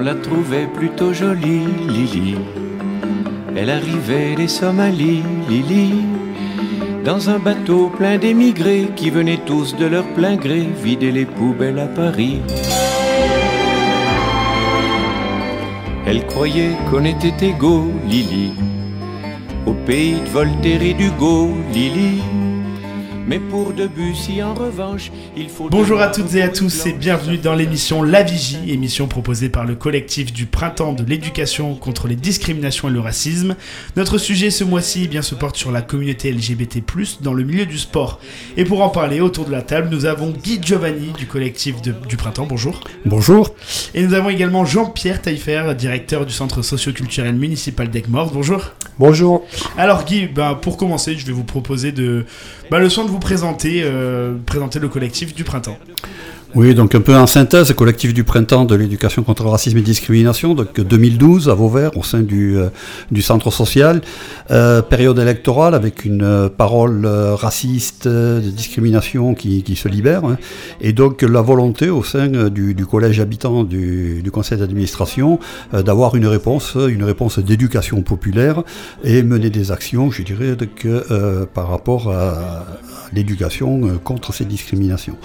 On la trouvait plutôt jolie, Lily. Elle arrivait des Somalies, Lily. Dans un bateau plein d'émigrés qui venaient tous de leur plein gré vider les poubelles à Paris. Elle croyait qu'on était égaux, Lily. Au pays de Voltaire et d'Hugo, Lily. Mais pour Debussy, en revanche, il faut. Bonjour à toutes et à tous et bienvenue dans l'émission La Vigie, émission proposée par le collectif du Printemps de l'éducation contre les discriminations et le racisme. Notre sujet ce mois-ci eh bien, se porte sur la communauté LGBT, dans le milieu du sport. Et pour en parler autour de la table, nous avons Guy Giovanni du collectif de- du Printemps. Bonjour. Bonjour. Et nous avons également Jean-Pierre Taillefer, directeur du centre socio-culturel municipal d'Aigues-Mortes. Bonjour. Bonjour. Alors Guy, bah, pour commencer, je vais vous proposer de, bah, le soin de vous présenter, euh, présenter le collectif du printemps. Oui, donc un peu en synthèse, collectif du printemps de l'éducation contre le racisme et discrimination, donc 2012 à Vauvert au sein du, euh, du centre social, Euh, période électorale avec une euh, parole raciste de discrimination qui, qui se libère, hein. et donc la volonté au sein du, du collège habitant du, du conseil d'administration d'avoir une réponse, une réponse d'éducation populaire et mener des actions, je dirais, donc, euh, par rapport à, l'éducation contre ces discriminations.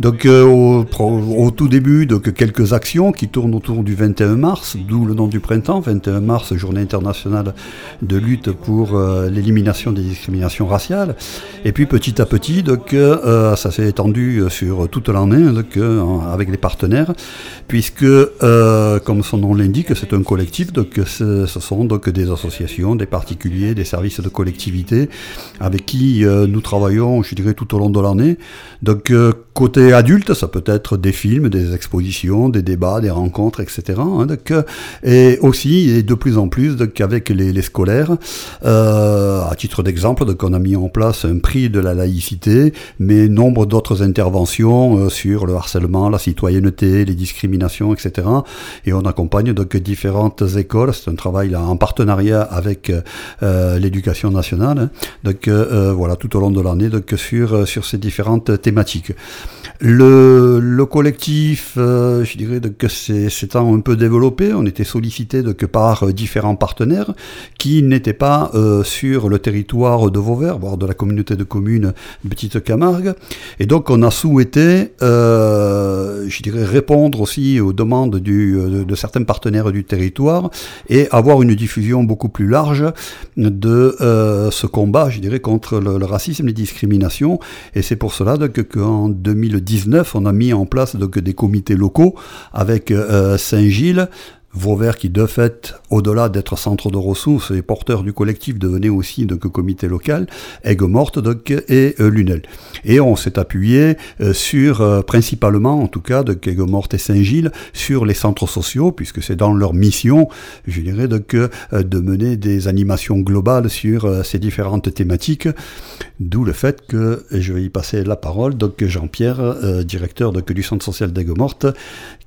Donc euh, au, au tout début, donc quelques actions qui tournent autour du 21 mars, d'où le nom du printemps, 21 mars, journée internationale de lutte pour euh, l'élimination des discriminations raciales. Et puis petit à petit, donc euh, ça s'est étendu sur toute l'année avec les partenaires, puisque comme son nom l'indique, c'est un collectif, donc ce, sont donc des associations, des particuliers, des services de collectivité avec qui nous travaillons, je dirais, tout au long de l'année. Donc, euh, côté adulte, ça peut être des films, des expositions, des débats, des rencontres, etc. hein, donc, et aussi, et de plus en plus, donc, avec les, scolaires, euh, à titre d'exemple, donc, on a mis en place un prix de la laïcité, mais nombre d'autres interventions euh, sur le harcèlement, la citoyenneté, les discriminations, etc. Et on accompagne donc différentes écoles. C'est un travail en partenariat avec euh, l'éducation nationale. hein. Donc voilà, tout au long de l'année, donc sur, sur ces différentes thématiques. Le, collectif, euh, je dirais que un peu développé. On était sollicité que par euh, différents partenaires qui n'étaient pas euh, sur le territoire de Vauvert, voire de la communauté de communes Petite Camargue. Et donc on a souhaité, euh, je dirais, répondre aussi aux demandes de, certains partenaires du territoire et avoir une diffusion beaucoup plus large de ce combat, je dirais, contre le, le racisme, les discriminations. Et c'est pour cela qu'en 2010, on a mis en place des comités locaux avec euh, Saint-Gilles Vauvert qui de fait, au-delà d'être centre de ressources et porteur du collectif, devenait aussi donc comité local, Aigues-Mortes donc et euh, Lunel. Et on s'est appuyé euh, sur, euh, principalement en tout cas, de Aigues-Mortes et Saint-Gilles, sur les centres sociaux, puisque c'est dans leur mission, je dirais, donc, de mener des animations globales sur ces différentes thématiques, d'où le fait que, je vais y passer la parole, donc Jean-Pierre, directeur donc, du centre social d'Aigues-Mortes,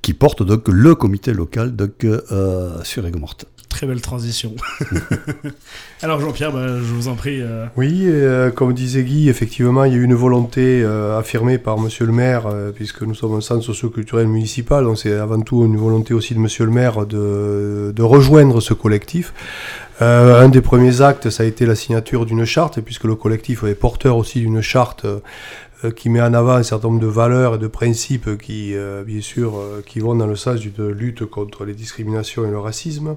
qui porte donc le comité local donc, euh, sur Aigues-Mortes. Très belle transition. Alors Jean-Pierre, bah, je vous en prie. euh, Oui, euh, comme disait Guy, effectivement, il y a eu une volonté euh, affirmée par Monsieur le maire, euh, puisque nous sommes un centre socio-culturel municipal, donc c'est avant tout une volonté aussi de Monsieur le maire de, de rejoindre ce collectif. Euh, un des premiers actes, ça a été la signature d'une charte, puisque le collectif est porteur aussi d'une charte euh, qui met en avant un certain nombre de valeurs et de principes qui, euh, bien sûr, euh, qui vont dans le sens d'une lutte contre les discriminations et le racisme.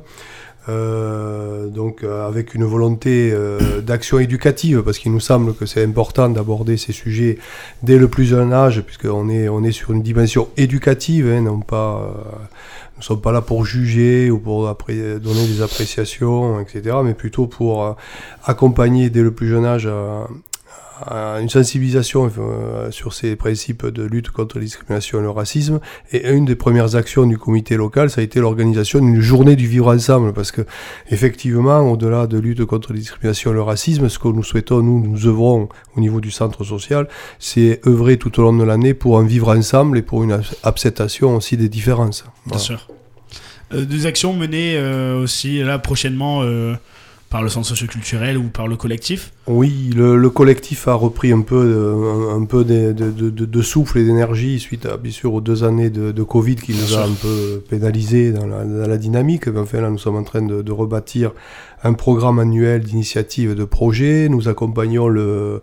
Euh, donc euh, avec une volonté euh, d'action éducative, parce qu'il nous semble que c'est important d'aborder ces sujets dès le plus jeune âge, puisqu'on est, on est sur une dimension éducative, hein, non pas, euh, nous sommes pas là pour juger ou pour donner des appréciations, etc., mais plutôt pour euh, accompagner dès le plus jeune âge euh, à une sensibilisation euh, sur ces principes de lutte contre la discrimination et le racisme. Et une des premières actions du comité local, ça a été l'organisation d'une journée du vivre ensemble, parce que effectivement, au-delà de lutte contre la discrimination et le racisme, ce que nous souhaitons, nous, nous œuvrons au niveau du centre social, c'est œuvrer tout au long de l'année pour un vivre ensemble et pour une acceptation aussi des différences. Bien Voilà. sûr. Euh, des actions menées euh, aussi là prochainement euh, par le centre socioculturel ou par le collectif. Oui, le, collectif a repris un peu, un, peu de, souffle et d'énergie suite à, bien sûr aux deux années de, Covid qui nous a un peu pénalisé dans la, dynamique. Enfin là, nous sommes en train de, rebâtir un programme annuel d'initiatives de projets. Nous accompagnons le,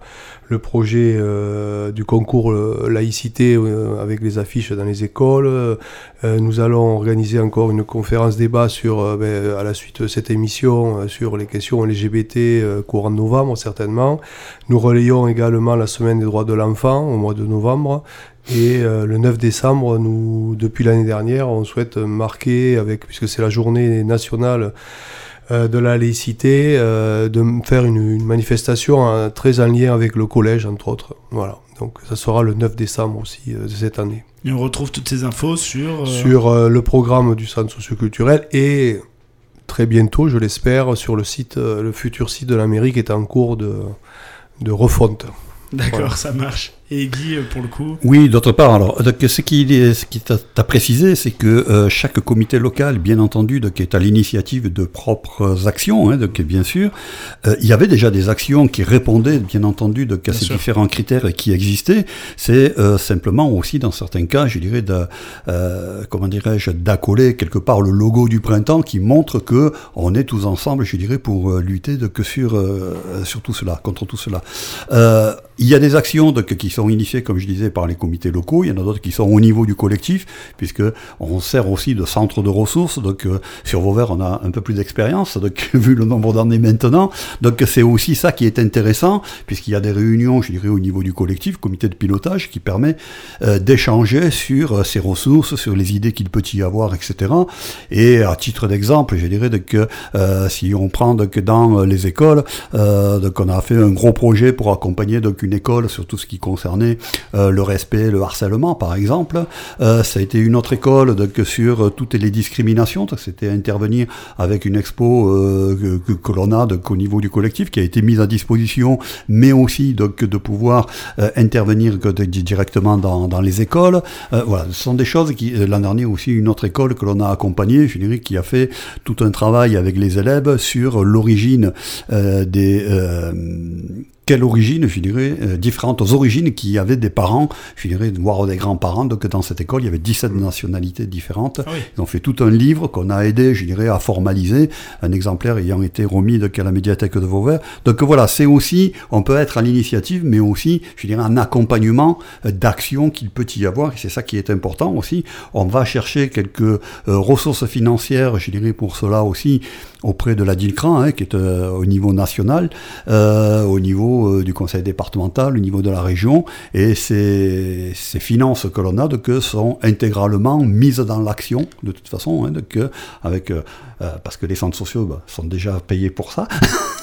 le projet euh, du concours euh, laïcité euh, avec les affiches dans les écoles. nous allons organiser encore une conférence débat sur, ben, à la suite de cette émission sur les questions LGBT courant novembre certainement. Nous relayons également la semaine des droits de l'enfant au mois de novembre. Et le 9 décembre, nous, depuis l'année dernière, on souhaite marquer, avec, puisque c'est la journée nationale euh, de la laïcité, euh, de faire une, manifestation hein, très en lien avec le collège, entre autres. Voilà. Donc ça sera le 9 décembre aussi euh, de cette année. Et on retrouve toutes ces infos sur... Sur le programme du centre socioculturel et très bientôt, je l'espère, sur le site, le futur site de l'Amérique est en cours de, de refonte. D'accord, ça marche. Et Guy, euh, pour le coup Oui, d'autre part, alors, ce qui, ce qui t'a précisé, c'est que euh, chaque comité local, bien entendu, donc, est à l'initiative de propres actions, hein, donc, bien sûr. Euh, il y avait déjà des actions qui répondaient, bien entendu, donc, à ces différents critères qui existaient. C'est simplement aussi, dans certains cas, je dirais, de, comment dirais-je, d'accoler quelque part le logo du printemps qui montre que on est tous ensemble, je dirais, pour lutter donc, sur, sur tout cela, contre tout cela. il y a des actions donc, qui sont initiés, comme je disais, par les comités locaux. Il y en a d'autres qui sont au niveau du collectif, puisque on sert aussi de centre de ressources. Donc, euh, sur Vauvert, on a un peu plus d'expérience, donc vu le nombre d'années maintenant. Donc, c'est aussi ça qui est intéressant, puisqu'il y a des réunions, je dirais, au niveau du collectif, comité de pilotage, qui permet euh, d'échanger sur euh, ces ressources, sur les idées qu'il peut y avoir, etc. Et à titre d'exemple, je dirais que si on prend donc, dans les écoles, donc on a fait un gros projet pour accompagner donc une école sur tout ce qui concerne euh, le respect, le harcèlement, par exemple. Euh, ça a été une autre école donc, sur euh, toutes les discriminations. C'était intervenir avec une expo que, l'on a au niveau du collectif, qui a été mise à disposition, mais aussi donc, de pouvoir intervenir directement dans, les écoles. ce sont des choses qui, l'an dernier aussi, une autre école que l'on a accompagnée, je qui a fait tout un travail avec les élèves sur l'origine des quelle origine, je dirais, euh, différentes origines qui avaient des parents, je dirais, voire des grands-parents. Donc dans cette école, il y avait 17 nationalités différentes. Ah Ils ont fait tout un livre qu'on a aidé, je dirais, à formaliser, un exemplaire ayant été remis donc, à la médiathèque de Vauvert. Donc voilà, c'est aussi, on peut être à l'initiative, mais aussi, je dirais, un accompagnement euh, d'action qu'il peut y avoir. Et c'est ça qui est important aussi. On va chercher quelques euh, ressources financières, je dirais, pour cela aussi, auprès de la DILCRAN, hein, qui est au niveau national, au niveau euh, du conseil départemental, au niveau de la région, et ces, ces finances que l'on a que sont intégralement mises dans l'action, de toute façon, hein, avec, euh, euh, parce que les centres sociaux bah, sont déjà payés pour ça,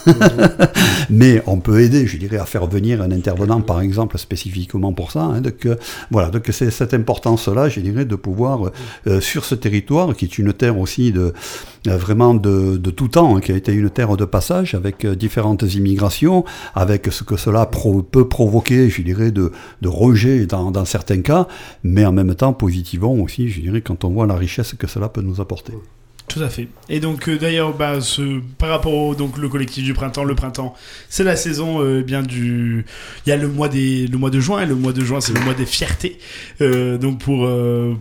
mais on peut aider, je dirais, à faire venir un intervenant, par exemple, spécifiquement pour ça. Hein, donc, voilà, donc c'est cette importance-là, je dirais, de pouvoir, sur ce territoire, qui est une terre aussi de vraiment de, de, tout temps, hein, qui a été une terre de passage avec différentes immigrations, avec ce que cela peut provoquer, je dirais, de, rejet dans, dans, certains cas, mais en même temps positivement aussi, je dirais, quand on voit la richesse que cela peut nous apporter. Tout à fait. Et donc euh, d'ailleurs, bah, par rapport au donc le collectif du printemps, le printemps, c'est la saison euh, bien du. Il y a le mois des le mois de juin et le mois de juin c'est le mois des fiertés. Euh, donc pour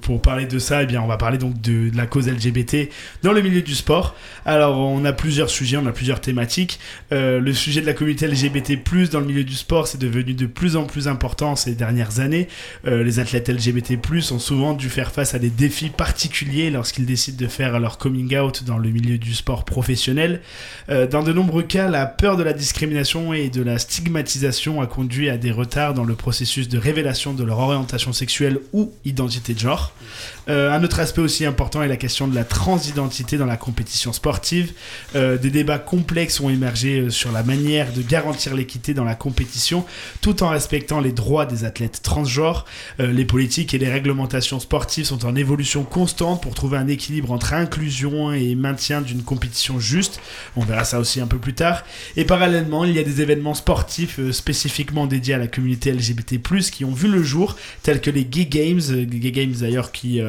pour parler de ça, eh bien on va parler donc de, de, la cause LGBT dans le milieu du sport. Alors on a plusieurs sujets, on a plusieurs thématiques. le sujet de la communauté LGBT+ dans le milieu du sport, c'est devenu de plus en plus important ces dernières années. les athlètes LGBT+ ont souvent dû faire face à des défis particuliers lorsqu'ils décident de faire leur communauté out dans le milieu du sport professionnel. Euh, dans de nombreux cas, la peur de la discrimination et de la stigmatisation a conduit à des retards dans le processus de révélation de leur orientation sexuelle ou identité de genre. Euh, un autre aspect aussi important est la question de la transidentité dans la compétition sportive. Euh, des débats complexes ont émergé sur la manière de garantir l'équité dans la compétition tout en respectant les droits des athlètes transgenres. les politiques et les réglementations sportives sont en évolution constante pour trouver un équilibre entre inclusion et maintien d'une compétition juste. On verra ça aussi un peu plus tard. Et parallèlement, il y a des événements sportifs euh, spécifiquement dédiés à la communauté LGBT+, qui ont vu le jour, tels que les Gay Games, Gay Games d'ailleurs qui,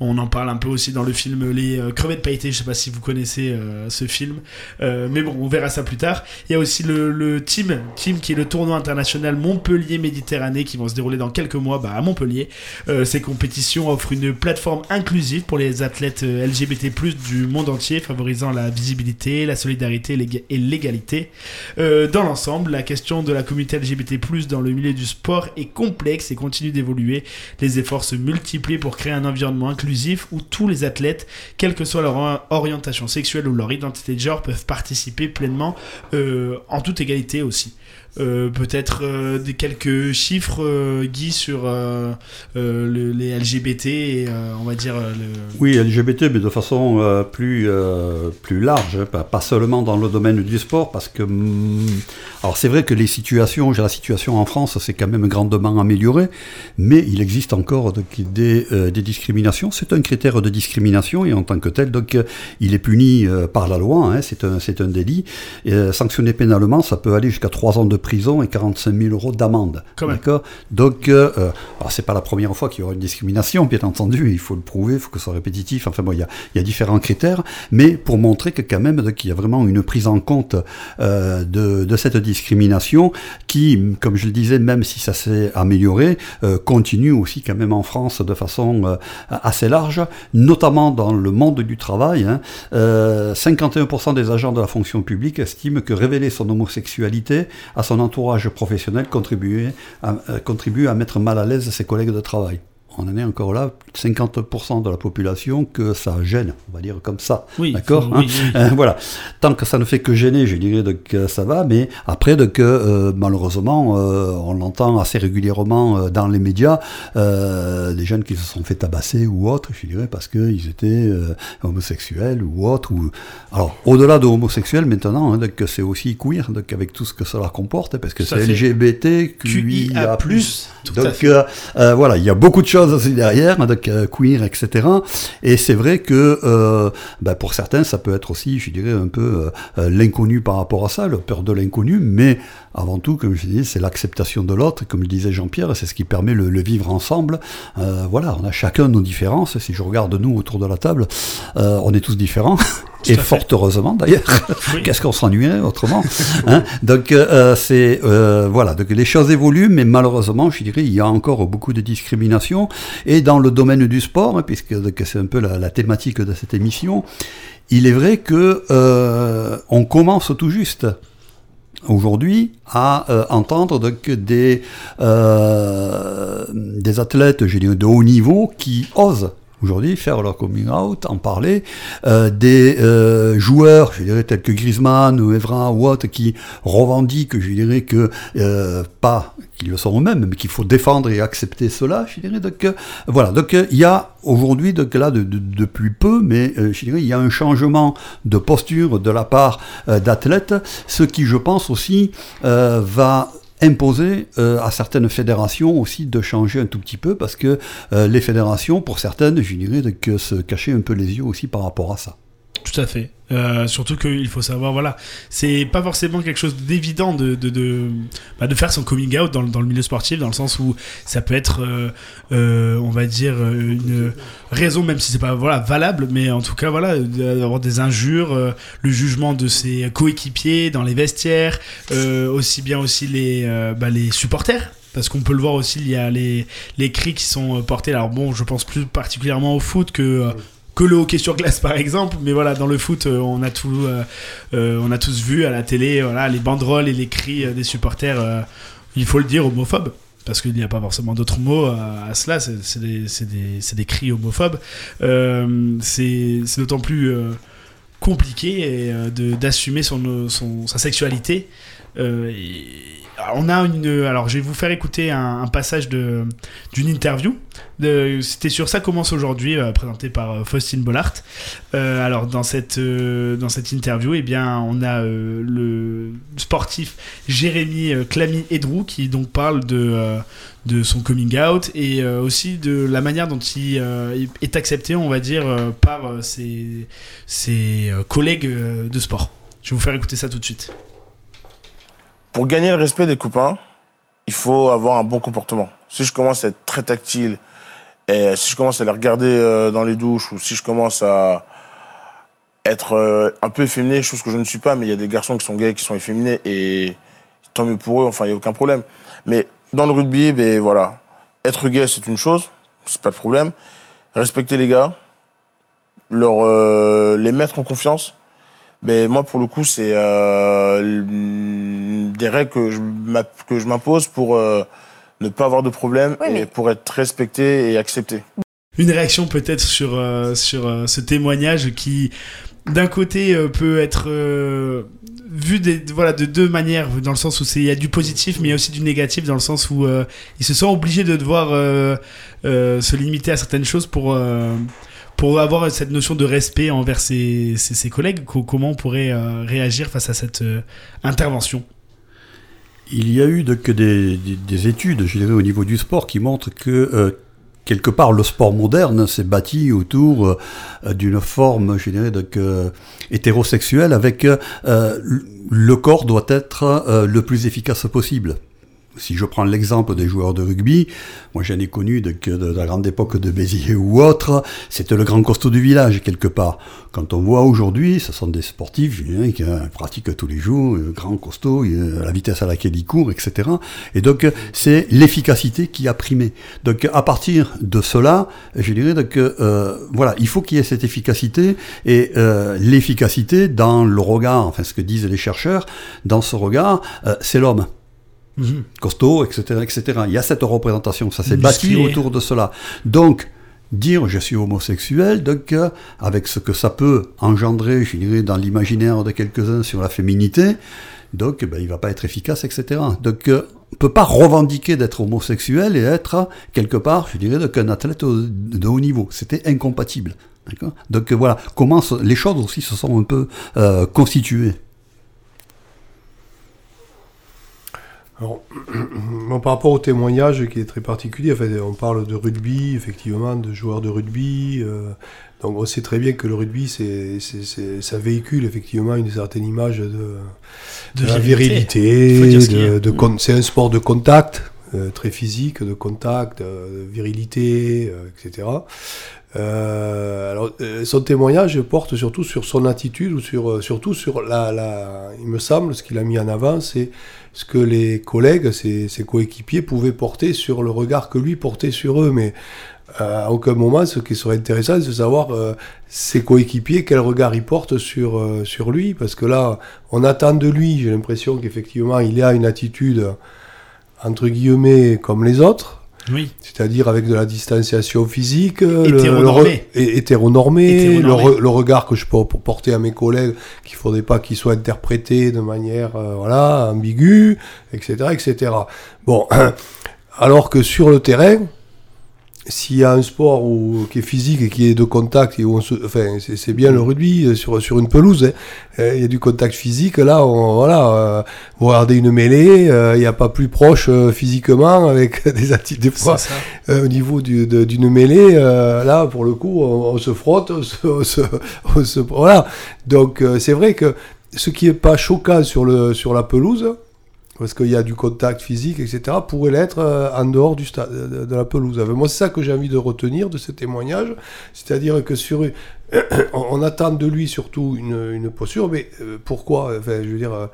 on en parle un peu aussi dans le film Les Crevettes Pailletées, je sais pas si vous connaissez ce film, mais bon, on verra ça plus tard. Il y a aussi le, Team, Team qui est le tournoi international Montpellier Méditerranée qui vont se dérouler dans quelques mois bah, à Montpellier. Euh, ces compétitions offrent une plateforme inclusive pour les athlètes euh, LGBT+ du monde entier, favorisant la visibilité, la solidarité et l'égalité. Euh, dans l'ensemble, la question de la communauté LGBT+ dans le milieu du sport est complexe et continue d'évoluer. Les efforts se multiplient pour créer un environnement inclusif où tous les athlètes, quelle que soit leur orientation sexuelle ou leur identité de genre, peuvent participer pleinement en toute égalité aussi. Euh, peut-être euh, des quelques chiffres, euh, Guy, sur les LGBT et on va dire. Le... Oui, LGBT, mais de façon plus, plus large, hein, pas, seulement dans le domaine du sport, parce que. Mm, alors c'est vrai que les situations, la situation en France, c'est quand même grandement amélioré, mais il existe encore des, des discriminations. C'est un critère de discrimination et en tant que tel, donc il est puni par la loi, hein, c'est un, un délit. Et, sanctionné pénalement, ça peut aller jusqu'à 3 ans de prison et 45 000 euros d'amende. D'accord? Donc, euh, euh, alors c'est pas la première fois qu'il y aura une discrimination, bien entendu, il faut le prouver, il faut que ce soit répétitif. Enfin bon, il y a, y a, différents critères, mais pour montrer que quand même qu'il y a vraiment une prise en compte euh, de, de, cette discrimination qui, comme je le disais, même si ça s'est amélioré, euh, continue aussi quand même en France de façon assez large, notamment dans le monde du travail. Hein. 51% des agents de la fonction publique estiment que révéler son homosexualité à son entourage professionnel euh, contribue à mettre mal à l'aise ses collègues de travail on en est encore là, 50% de la population que ça gêne, on va dire comme ça. Oui, D'accord hein euh, Voilà. Tant que ça ne fait que gêner, je dirais que ça va, mais après, euh, malheureusement, euh, on l'entend assez régulièrement dans les médias, des jeunes qui se sont fait tabasser ou autres, je dirais, parce qu'ils étaient homosexuels ou autres. Ou... Alors, au-delà de homosexuels, maintenant, hein, c'est aussi queer, donc, avec tout ce que cela comporte, parce que c'est LGBT, QIA+. Donc, voilà, il y a beaucoup de choses aussi derrière, avec euh, queer, etc. Et c'est vrai que euh, bah, pour certains, ça peut être aussi, je dirais, un peu euh, l'inconnu par rapport à ça, le peur de l'inconnu, mais avant tout, comme je dis, c'est l'acceptation de l'autre, comme le disait Jean-Pierre, c'est ce qui permet le, vivre ensemble. voilà, on a chacun nos différences. Si je regarde nous autour de la table, on est tous différents. et fort heureusement d'ailleurs. Qu'est-ce qu'on s'ennuierait autrement hein? Donc c'est voilà, donc les choses évoluent, mais malheureusement, je dirais, il y a encore beaucoup de discrimination. Et dans le domaine du sport, hein, puisque c'est un peu la, thématique de cette émission, il est vrai que euh, on commence tout juste aujourd'hui à euh, entendre donc des, euh, des athlètes de haut niveau qui osent aujourd'hui faire leur coming out, en parler, euh, des euh, joueurs, je dirais tels que Griezmann ou Evra ou autres, qui revendiquent, je dirais que euh, pas qu'ils le sont eux-mêmes, mais qu'il faut défendre et accepter cela, je dirais. Donc voilà, donc il y a aujourd'hui, donc là, de, depuis peu, mais je dirais, il y a un changement de posture de la part d'athlètes, ce qui, je pense aussi, va imposer euh, à certaines fédérations aussi de changer un tout petit peu parce que euh, les fédérations, pour certaines, je dirais, que se cacher un peu les yeux aussi par rapport à ça. Tout à fait. Euh, surtout qu'il faut savoir, voilà, c'est pas forcément quelque chose d'évident de, de, de, bah, de, faire son coming out dans, dans, le milieu sportif, dans le sens où ça peut être, euh, euh, on va dire, une raison, même si c'est pas voilà, valable, mais en tout cas, voilà, d'avoir des injures, le jugement de ses coéquipiers dans les vestiaires, aussi bien aussi les, bah, les supporters parce qu'on peut le voir aussi, il y a les, les cris qui sont portés. Alors bon, je pense plus particulièrement au foot que que le hockey sur glace par exemple mais voilà dans le foot euh, on a tout euh, euh, on a tous vu à la télé voilà les banderoles et les cris des supporters il faut le dire homophobes parce qu'il n'y a pas forcément d'autres mots à, cela c'est des, des, des, cris homophobes. C'est d'autant plus compliqué d'assumer son, son, sa sexualité on a une. Alors, je vais vous faire écouter un, passage d'une interview. C'était sur Ça commence aujourd'hui, présenté par Faustine Bollard. alors, dans cette dans cette interview, eh bien, on a le sportif Jérémy Clamy Edrou qui donc parle de de son coming out et euh, aussi de la manière dont il euh, est accepté, on va dire, euh, par ses, ses collègues de sport. Je vais vous faire écouter ça tout de suite. Pour gagner le respect des copains, il faut avoir un bon comportement. Si je commence à être très tactile, si je commence à les regarder dans les douches, ou si je commence à être un peu efféminé, chose que je ne suis pas, mais il y a des garçons qui sont gays, qui sont efféminés, et tant mieux pour eux, enfin, il n'y a aucun problème. Mais dans le rugby, ben voilà, être gay c'est une chose, c'est pas de problème. Respecter les gars, leur, euh, les mettre en confiance. Ben moi pour le coup c'est euh, des règles que je que je m'impose pour euh, ne pas avoir de problème et pour être respecté et accepté. Une réaction peut-être sur sur ce témoignage qui d'un côté peut être vu des, voilà, de deux manières, dans le sens où il y a du positif, mais il y a aussi du négatif, dans le sens où euh, il se sent obligé de devoir euh, euh, se limiter à certaines choses pour, pour avoir cette notion de respect envers ses, ses, collègues. Comment on pourrait réagir face à cette intervention? Il y a eu que des, des, études, je au niveau du sport qui montrent que quelque part, le sport moderne s'est bâti autour euh, d'une forme, hétérosexuelle, avec euh, le corps doit être euh, le plus efficace possible si je prends l'exemple des joueurs de rugby, moi j'en ai connu de, de, la grande époque de Béziers ou autre, c'était le grand costaud du village quelque part. Quand on voit aujourd'hui, ce sont des sportifs qui pratiquent tous les jours, grand costaud, la vitesse à laquelle ils courent, etc. Et donc c'est l'efficacité qui a primé. Donc à partir de cela, je dirais que euh, voilà, il faut qu'il y ait cette efficacité et euh, l'efficacité dans le regard, enfin ce que disent les chercheurs, dans ce regard, euh, c'est l'homme. Mhm. costaud, etc., etc. Il y a cette représentation, ça s'est bâti autour de cela. Donc, dire je suis homosexuel, donc euh, avec ce que ça peut engendrer, je dirais, dans l'imaginaire de quelques-uns sur la féminité, donc ben, il va pas être efficace, etc. Donc euh, on peut pas revendiquer d'être homosexuel et être quelque part, je dirais, qu'un athlète de haut niveau. C'était incompatible. Donc voilà comment les choses aussi se sont un peu euh, constituées. Alors, par rapport au témoignage qui est très particulier, on parle de rugby, effectivement, de joueurs de rugby. Euh, donc on sait très bien que le rugby, c'est, ça véhicule effectivement une certaine image de, de, la virilité. De, c'est un sport de contact, euh, très physique, de contact, euh, de virilité, etc. alors, son témoignage porte surtout sur son attitude ou sur, surtout sur la, il me semble, ce qu'il a mis en avant, c'est ce que les collègues, ses, coéquipiers pouvaient porter sur le regard que lui portait sur eux. Mais euh, à aucun moment, ce qui serait intéressant, c'est de savoir euh, ses coéquipiers, quel regard ils portent sur, euh, sur lui. Parce que là, on attend de lui, j'ai l'impression qu'effectivement, il a une attitude, entre guillemets, comme les autres. Oui. C'est-à-dire avec de la distanciation physique, hétéronormé, le, hétéronormé, Le, regard que je peux porter à mes collègues, qu'il ne faudrait pas qu'il soit interprété de manière euh, voilà, ambiguë, etc., etc. Bon, alors que sur le terrain, s'il y a un sport qui est physique et qui est de contact, et où enfin, c'est bien le rugby euh, sur, sur une pelouse, hein. euh, il y a du contact physique, là, on, voilà, euh, vous regardez une mêlée, il n'y a pas plus proche physiquement avec des attitudes, des fois, au niveau d'une mêlée, là, pour le coup, on, se frotte, on se, voilà. Donc, c'est vrai que ce qui est pas choquant sur, le, sur la pelouse, parce qu'il y a du contact physique, etc., pourrait l'être euh, en dehors du stade, de, la pelouse. Moi, c'est ça que j'ai envie de retenir de ce témoignage, c'est-à-dire que sur, on, attend de lui surtout une, une posture, mais euh, pourquoi Enfin, je veux dire,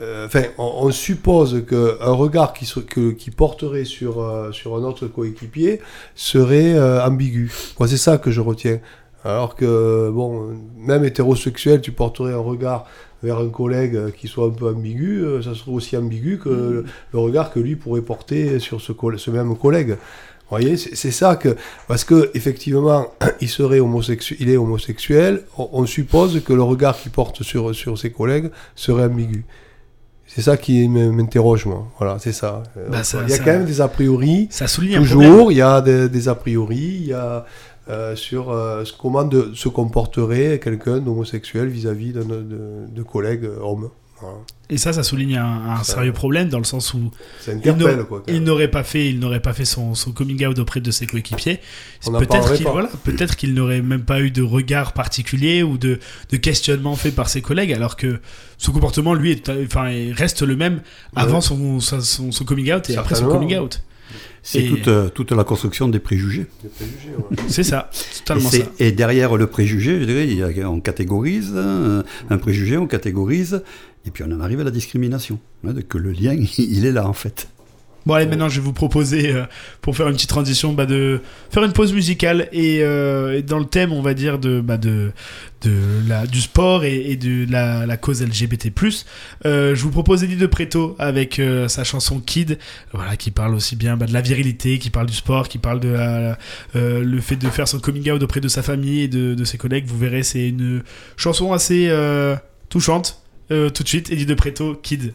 euh, enfin, on, suppose qu'un regard qui, qui porterait sur, sur un autre coéquipier serait ambigu. Moi, c'est ça que je retiens. Alors que, bon, même hétérosexuel, tu porterais un regard vers un collègue qui soit un peu ambigu, euh, ça serait aussi ambigu que mm. le, regard que lui pourrait porter sur ce, ce même collègue. Vous voyez, c'est ça que. Parce que effectivement, il, serait homosexuel, il est homosexuel, on, suppose que le regard qu'il porte sur, sur ses collègues serait ambigu. C'est ça qui m'interroge, moi. Voilà, c'est ça. Euh, Bah, ça- il y a ça- quand même des a priori. Ça souligne. Toujours, il y a des, des a priori, il y a euh, sur euh, comment de, se comporterait quelqu'un d'homosexuel vis-à-vis de, de, de collègues euh, hommes. Voilà. Et ça, ça souligne un, sérieux problème dans le sens où il n'aurait pas fait, il n'aurait pas fait son, son coming out auprès de ses coéquipiers. Peut-être qu'il voilà, peut-être qu'il n'aurait même pas eu de regard particulier ou de, de questionnement fait par ses collègues, alors que son comportement, lui, est, enfin, reste le même avant Ouais. son, son, son coming out et après son coming out. C'est Et- toute, euh, toute la construction des préjugés. Des préjugés, ouais. C'est ça, c'est Et, totalement c'est- ça. et derrière le préjugé, je dirais, il y a- on catégorise hein, un préjugé, on catégorise, et puis on en arrive à la discrimination. hein, de- que le lien, il est là en fait. Bon allez, maintenant je vais vous proposer, euh, pour faire une petite transition, bah, de faire une pause musicale et, euh, et dans le thème, on va dire, de, bah, de, de la, du sport et, de la, cause LGBT+. Euh, je vous propose Eddie de Preto avec sa chanson Kid, voilà, qui parle aussi bien bah, de la virilité, qui parle du sport, qui parle de le fait de faire son coming out auprès de sa famille et de, ses collègues. Vous verrez, c'est une chanson assez touchante. Tout de suite, Eddie de Preto, Kid.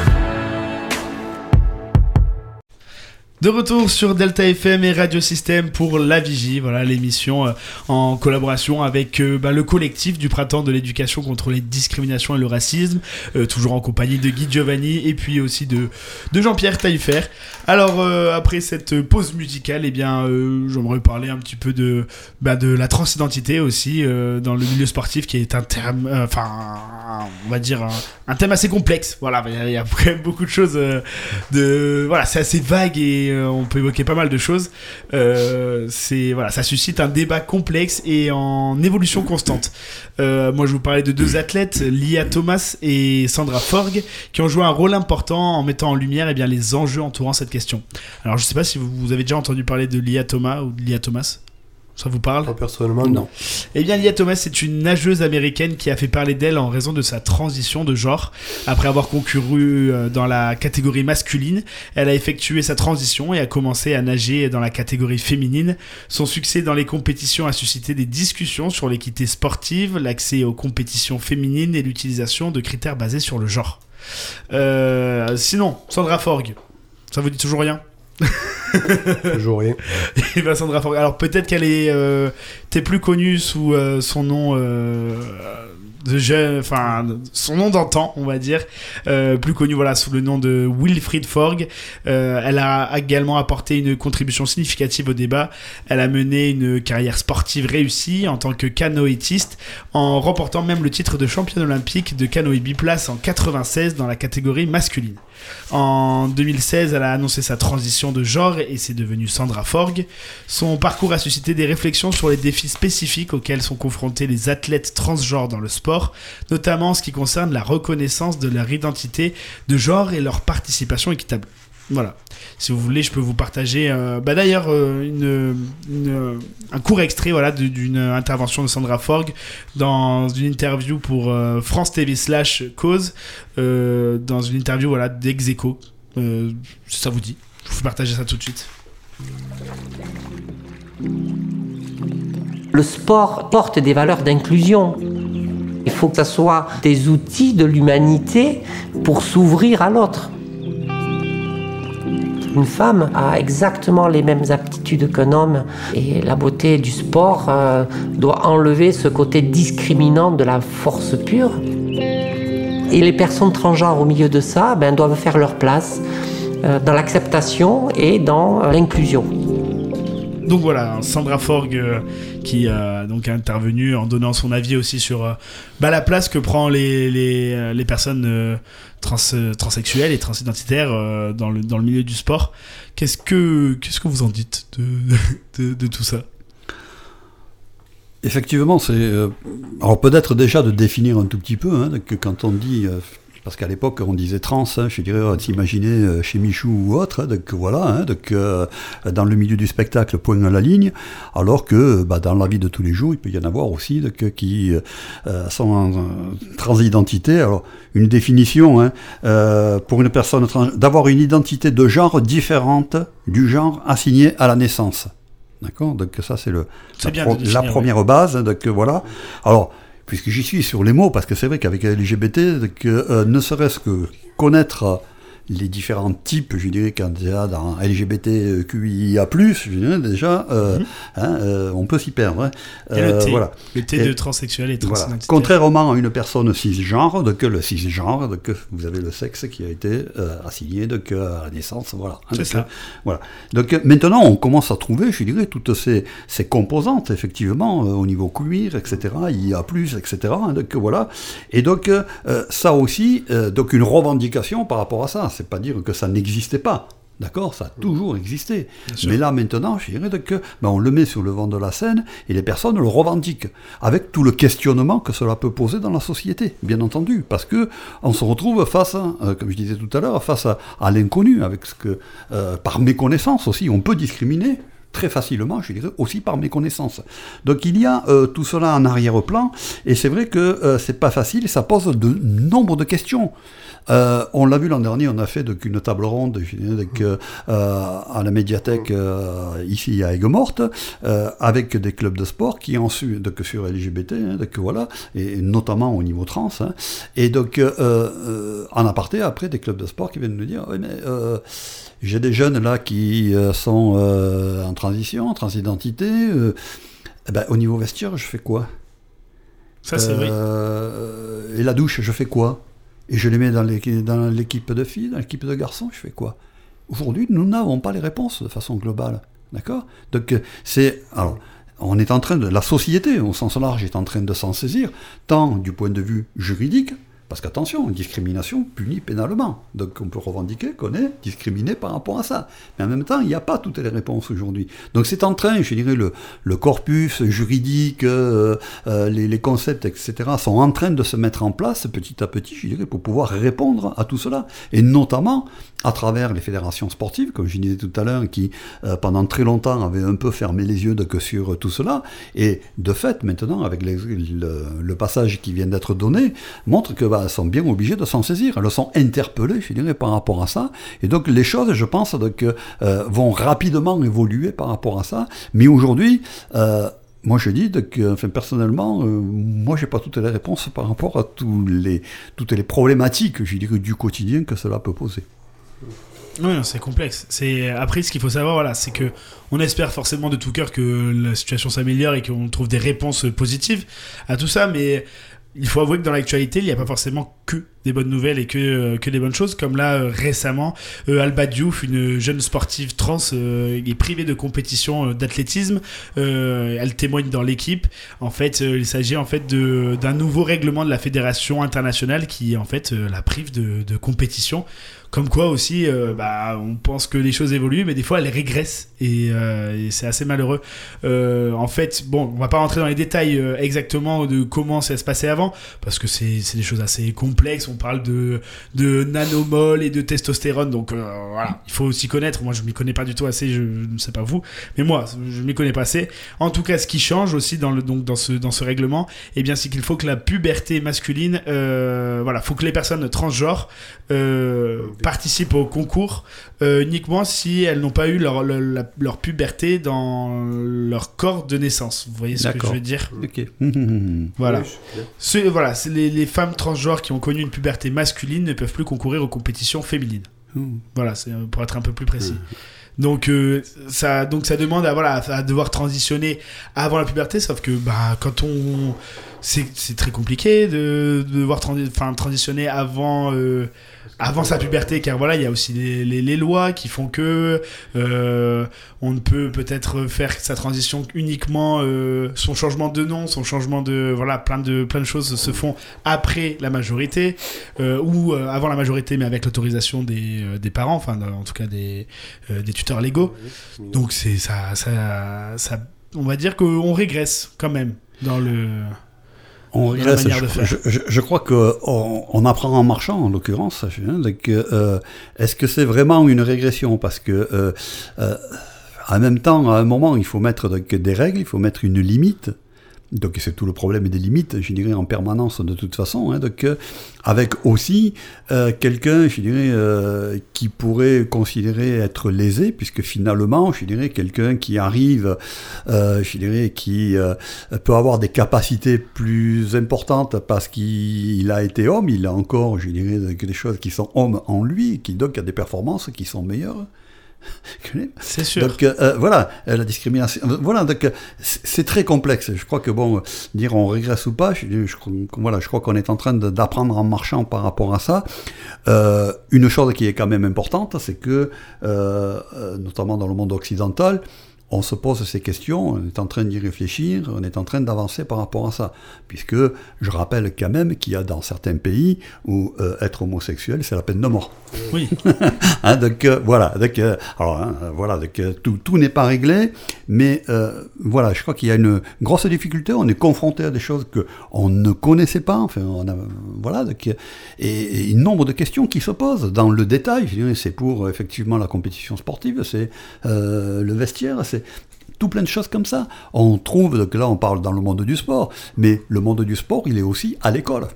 De retour sur Delta FM et Radio Système pour La Vigie, voilà l'émission euh, en collaboration avec euh, bah, le collectif du printemps de l'éducation contre les discriminations et le racisme, euh, toujours en compagnie de Guy Giovanni et puis aussi de, de Jean-Pierre Taillefer. Alors après cette pause musicale, eh bien j'aimerais parler un petit peu de, bah, de la transidentité aussi dans le milieu sportif qui est un terme, enfin on va dire un, thème assez complexe. Voilà, il y a- quand même beaucoup de choses de voilà, c'est assez vague et euh, on peut évoquer pas mal de choses. Euh, c'est voilà, ça suscite un débat complexe et en évolution constante. Euh, moi, je vous parlais de deux athlètes, Lia Thomas et Sandra Forg, qui ont joué un rôle important en mettant en lumière eh bien, les enjeux entourant cette question. Alors, je sais pas si vous, vous avez déjà entendu parler de Lia Thomas ou de Lia Thomas? Ça vous parle Moi, personnellement, non. Eh bien, Lia Thomas est une nageuse américaine qui a fait parler d'elle en raison de sa transition de genre. Après avoir concouru euh, dans la catégorie masculine, elle a effectué sa transition et a commencé à nager dans la catégorie féminine. Son succès dans les compétitions a suscité des discussions sur l'équité sportive, l'accès aux compétitions féminines et l'utilisation de critères basés sur le genre. Euh, sinon, Sandra Forg, ça vous dit toujours rien? Toujours rien. et Forg. Alors peut-être qu'elle est euh, t'es plus connue sous euh, son nom euh, de jeune, enfin son nom d'antan, on va dire, euh, plus connu voilà sous le nom de Wilfried Forg. Euh, elle a également apporté une contribution significative au débat. Elle a mené une carrière sportive réussie en tant que canoïtiste, en remportant même le titre de championne olympique de canoë biplace en 96 dans la catégorie masculine. En 2016, elle a annoncé sa transition de genre et c'est devenu Sandra Forg. Son parcours a suscité des réflexions sur les défis spécifiques auxquels sont confrontés les athlètes transgenres dans le sport, notamment en ce qui concerne la reconnaissance de leur identité de genre et leur participation équitable. Voilà. Si vous voulez, je peux vous partager. euh, bah d'ailleurs, euh, un court extrait voilà d'une intervention de Sandra Forg dans une interview pour euh, France TV slash cause, dans une interview voilà d'Execo. Ça vous dit. Je vous partager ça tout de suite. Le sport porte des valeurs d'inclusion. Il faut que ce soit des outils de l'humanité pour s'ouvrir à l'autre. Une femme a exactement les mêmes aptitudes qu'un homme et la beauté du sport euh, doit enlever ce côté discriminant de la force pure. Et les personnes transgenres au milieu de ça ben, doivent faire leur place euh, dans l'acceptation et dans euh, l'inclusion. Donc voilà, Sandra Forg euh, qui a donc intervenu en donnant son avis aussi sur euh, bah, la place que prend les, euh, personnes euh, trans, euh, transsexuelles et transidentitaires euh, dans, le, dans le milieu du sport. Qu'est-ce que, que vous en dites de, de, tout ça? Effectivement, c'est. euh, alors peut-être déjà de définir un tout petit peu, hein, que quand on dit. Euh, parce qu'à l'époque, on disait trans, hein, je dirais, on s'imaginait euh, chez Michou ou autre, hein, donc voilà, hein, donc, euh, dans le milieu du spectacle, point à la ligne, alors que bah, dans la vie de tous les jours, il peut y en avoir aussi donc, qui euh, sont en euh, transidentité. Alors, une définition, hein, euh, pour une personne trans, d'avoir une identité de genre différente du genre assigné à la naissance. D'accord? Donc ça, c'est le, la, bien pro- la première base. hein, donc voilà. Alors, puisque j'y suis sur les mots, parce que c'est vrai qu'avec LGBT, donc, euh, ne serait-ce que connaître euh, les différents types, je dirais, quand déjà dans LGBTQIA+, je dirais déjà, euh, hein, euh, on peut s'y perdre. hein. Mhm. Et le Euh, T, voilà. le T de transsexuel et Voilà. transidentitaire. Contrairement à une personne cisgenre, donc le cisgenre, donc vous avez le sexe qui a été assigné donc, à la naissance, voilà. Hein, C'est donc, ça. voilà. Donc maintenant, on commence à trouver, je dirais, toutes ces, ces composantes, effectivement, au niveau cuir, etc., IA+, etc., donc voilà. Et donc, ça aussi, donc une revendication par rapport à ça, c'est pas dire que ça n'existait pas. D'accord, ça a toujours existé. Mais là, maintenant, je dirais que ben, on le met sur le vent de la scène et les personnes le revendiquent, avec tout le questionnement que cela peut poser dans la société, bien entendu, parce que on se retrouve face, à, euh, comme je disais tout à l'heure, face à, à l'inconnu, avec ce que, euh, par méconnaissance aussi, on peut discriminer très facilement, je dirais, aussi par méconnaissance. Donc il y a euh, tout cela en arrière-plan, et c'est vrai que euh, c'est pas facile, ça pose de nombre de questions. Euh, on l'a vu l'an dernier, on a fait donc, une table ronde à la médiathèque ici à Aigues-Mortes, avec des clubs de sport qui ont su, donc, sur LGBT, hein, donc, voilà, et notamment au niveau trans. hein. et donc, en aparté, après, des clubs de sport qui viennent nous dire, oui, mais j'ai des jeunes là qui euh, sont euh, en transition, en transidentité. euh, eh ben, au niveau vestiaire, je fais quoi? Ça, c'est vrai. Et la douche, je fais quoi? Et je les mets dans l'équi- dans l'équipe de filles, dans l'équipe de garçons, je fais quoi? Aujourd'hui, nous n'avons pas les réponses de façon globale. D'accord? Donc, c'est. Alors, on est en train de. La société, au sens large, est en train de s'en saisir, tant du point de vue juridique, Parce qu'attention, discrimination punit pénalement. Donc on peut revendiquer qu'on est discriminé par rapport à ça. Mais en même temps, il n'y a pas toutes les réponses aujourd'hui. Donc c'est en train, je dirais, le, corpus juridique, euh, euh, les, concepts, etc., sont en train de se mettre en place petit à petit, je dirais, pour pouvoir répondre à tout cela. Et notamment à travers les fédérations sportives, comme je disais tout à l'heure, qui euh, pendant très longtemps avaient un peu fermé les yeux que sur tout cela. Et de fait, maintenant, avec le, passage qui vient d'être donné, montre que bah, sont bien obligés de s'en saisir. Elles sont interpellées, je dirais, par rapport à ça. Et donc les choses, je pense, donc, euh, vont rapidement évoluer par rapport à ça. Mais aujourd'hui, euh, moi, je dis que, personnellement, euh, moi, j'ai pas toutes les réponses par rapport à tous les, toutes les problématiques, du quotidien que cela peut poser. Oui, c'est complexe. C'est après ce qu'il faut savoir, voilà, c'est que on espère forcément de tout cœur que la situation s'améliore et qu'on trouve des réponses positives à tout ça, mais il faut avouer que dans l'actualité, il n'y a pas forcément que des bonnes nouvelles et que, euh, que des bonnes choses. Comme là, euh, récemment, euh, Alba Diouf, une jeune sportive trans, est privée de compétition d'athlétisme. elle témoigne dans l'équipe. En fait, il s'agit en fait d'un nouveau règlement de la fédération internationale qui, en fait, la prive de, de compétition. Comme quoi aussi, euh, bah, on pense que les choses évoluent, mais des fois elles régressent et, euh, et c'est assez malheureux. Euh, en fait, bon, on va pas rentrer dans les détails euh, exactement de comment ça se passait avant, parce que c'est des choses assez complexes. On parle de, de nanomol et de testostérone, donc euh, voilà, il faut s'y connaître. Moi, je m'y connais pas du tout assez, je ne sais pas vous, mais moi, je m'y connais pas assez. En tout cas, ce qui change aussi dans le donc dans ce dans ce règlement, eh bien, c'est qu'il faut que la puberté masculine, voilà, faut que les personnes transgenres participent au concours euh, uniquement si elles n'ont pas eu leur, leur, leur, puberté dans leur corps de naissance. Vous voyez ce que je veux dire? Ok. voilà. Ce, voilà, les, les, femmes transgenres qui ont connu une puberté masculine ne peuvent plus concourir aux compétitions féminines. Mmh. Voilà, c'est pour être un peu plus précis. Mmh. Donc, euh, ça, donc ça demande à, voilà, à devoir transitionner avant la puberté, sauf que bah, quand on... C'est très compliqué de, de devoir transi transitionner avant... Euh, avant sa puberté, car voilà, il y a aussi les, les, les lois qui font que euh, on ne peut peut-être faire sa transition uniquement euh, son changement de nom, son changement de voilà, plein de plein de choses se font après la majorité euh, ou avant la majorité, mais avec l'autorisation des, des parents, enfin en tout cas des, des tuteurs légaux. Donc c'est ça, ça, ça, on va dire qu'on régresse quand même dans le on régresse, je, je, je, crois qu'on on apprend en marchant, en l'occurrence. Hein, euh, Est-ce que c'est vraiment une régression? Parce que, euh, euh, en même temps, à un moment, il faut mettre des règles, il faut mettre une limite. Donc c'est tout le problème des limites, je dirais, en permanence de toute façon. Hein, donc, euh, avec aussi euh, quelqu'un, je dirais, euh, qui pourrait considérer être lésé, puisque finalement, je dirais, quelqu'un qui arrive, je dirais, qui peut avoir des capacités plus importantes parce qu'il a été homme, il a encore, je dirais, des choses qui sont hommes en lui, qui donc a des performances qui sont meilleures. C'est sûr. Donc euh, voilà, la discrimination. Voilà, donc c'est très complexe. Je crois que bon, dire on régresse ou pas, je, je, voilà, je crois qu'on est en train d'apprendre en marchant par rapport à ça. Euh, une chose qui est quand même importante, c'est que, euh, notamment dans le monde occidental, on se pose ces questions, on est en train d'y réfléchir, on est en train d'avancer par rapport à ça. Puisque je rappelle quand même qu'il y a dans certains pays où euh, être homosexuel, c'est la peine de mort. Oui. hein, donc euh, voilà, donc, euh, alors, hein, voilà donc, tout, tout n'est pas réglé, mais voilà, je crois qu'il y a une grosse difficulté, on est confronté à des choses qu'on ne connaissait pas, enfin, on a, voilà, donc, et, et un nombre de questions qui se posent dans le détail. C'est pour effectivement la compétition sportive, c'est le vestiaire, c'est tout plein de choses comme ça. On trouve, donc là on parle dans le monde du sport, mais le monde du sport, il est aussi à l'école.